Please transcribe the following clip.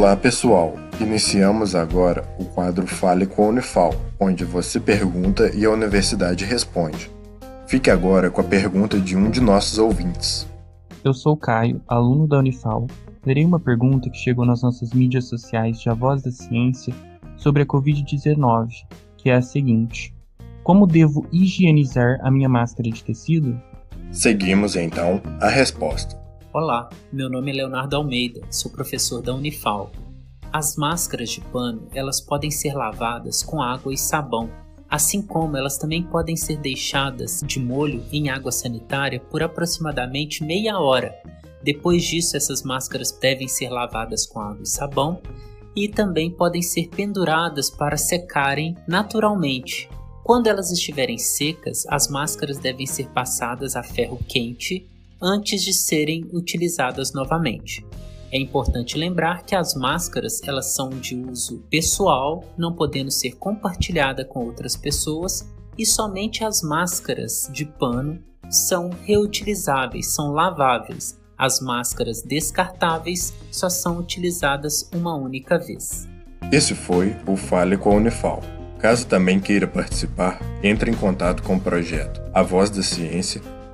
Olá pessoal, iniciamos agora o quadro Fale com a Unifal, onde você pergunta e a universidade responde. Fique agora com a pergunta de um de nossos ouvintes. Eu sou Caio, aluno da Unifal. Lerei uma pergunta que chegou nas nossas mídias sociais de A Voz da Ciência sobre a Covid-19, que é a seguinte: Como devo higienizar a minha máscara de tecido? Seguimos então a resposta. Olá, meu nome é Leonardo Almeida, sou professor da Unifal. As máscaras de pano, elas podem ser lavadas com água e sabão, assim como elas também podem ser deixadas de molho em água sanitária por aproximadamente meia hora. Depois disso, essas máscaras devem ser lavadas com água e sabão e também podem ser penduradas para secarem naturalmente. Quando elas estiverem secas, as máscaras devem ser passadas a ferro quente antes de serem utilizadas novamente. É importante lembrar que as máscaras elas são de uso pessoal, não podendo ser compartilhada com outras pessoas, e somente as máscaras de pano são reutilizáveis, são laváveis. As máscaras descartáveis só são utilizadas uma única vez. Esse foi o Fale com a Unifal. Caso também queira participar, entre em contato com o projeto A Voz da Ciência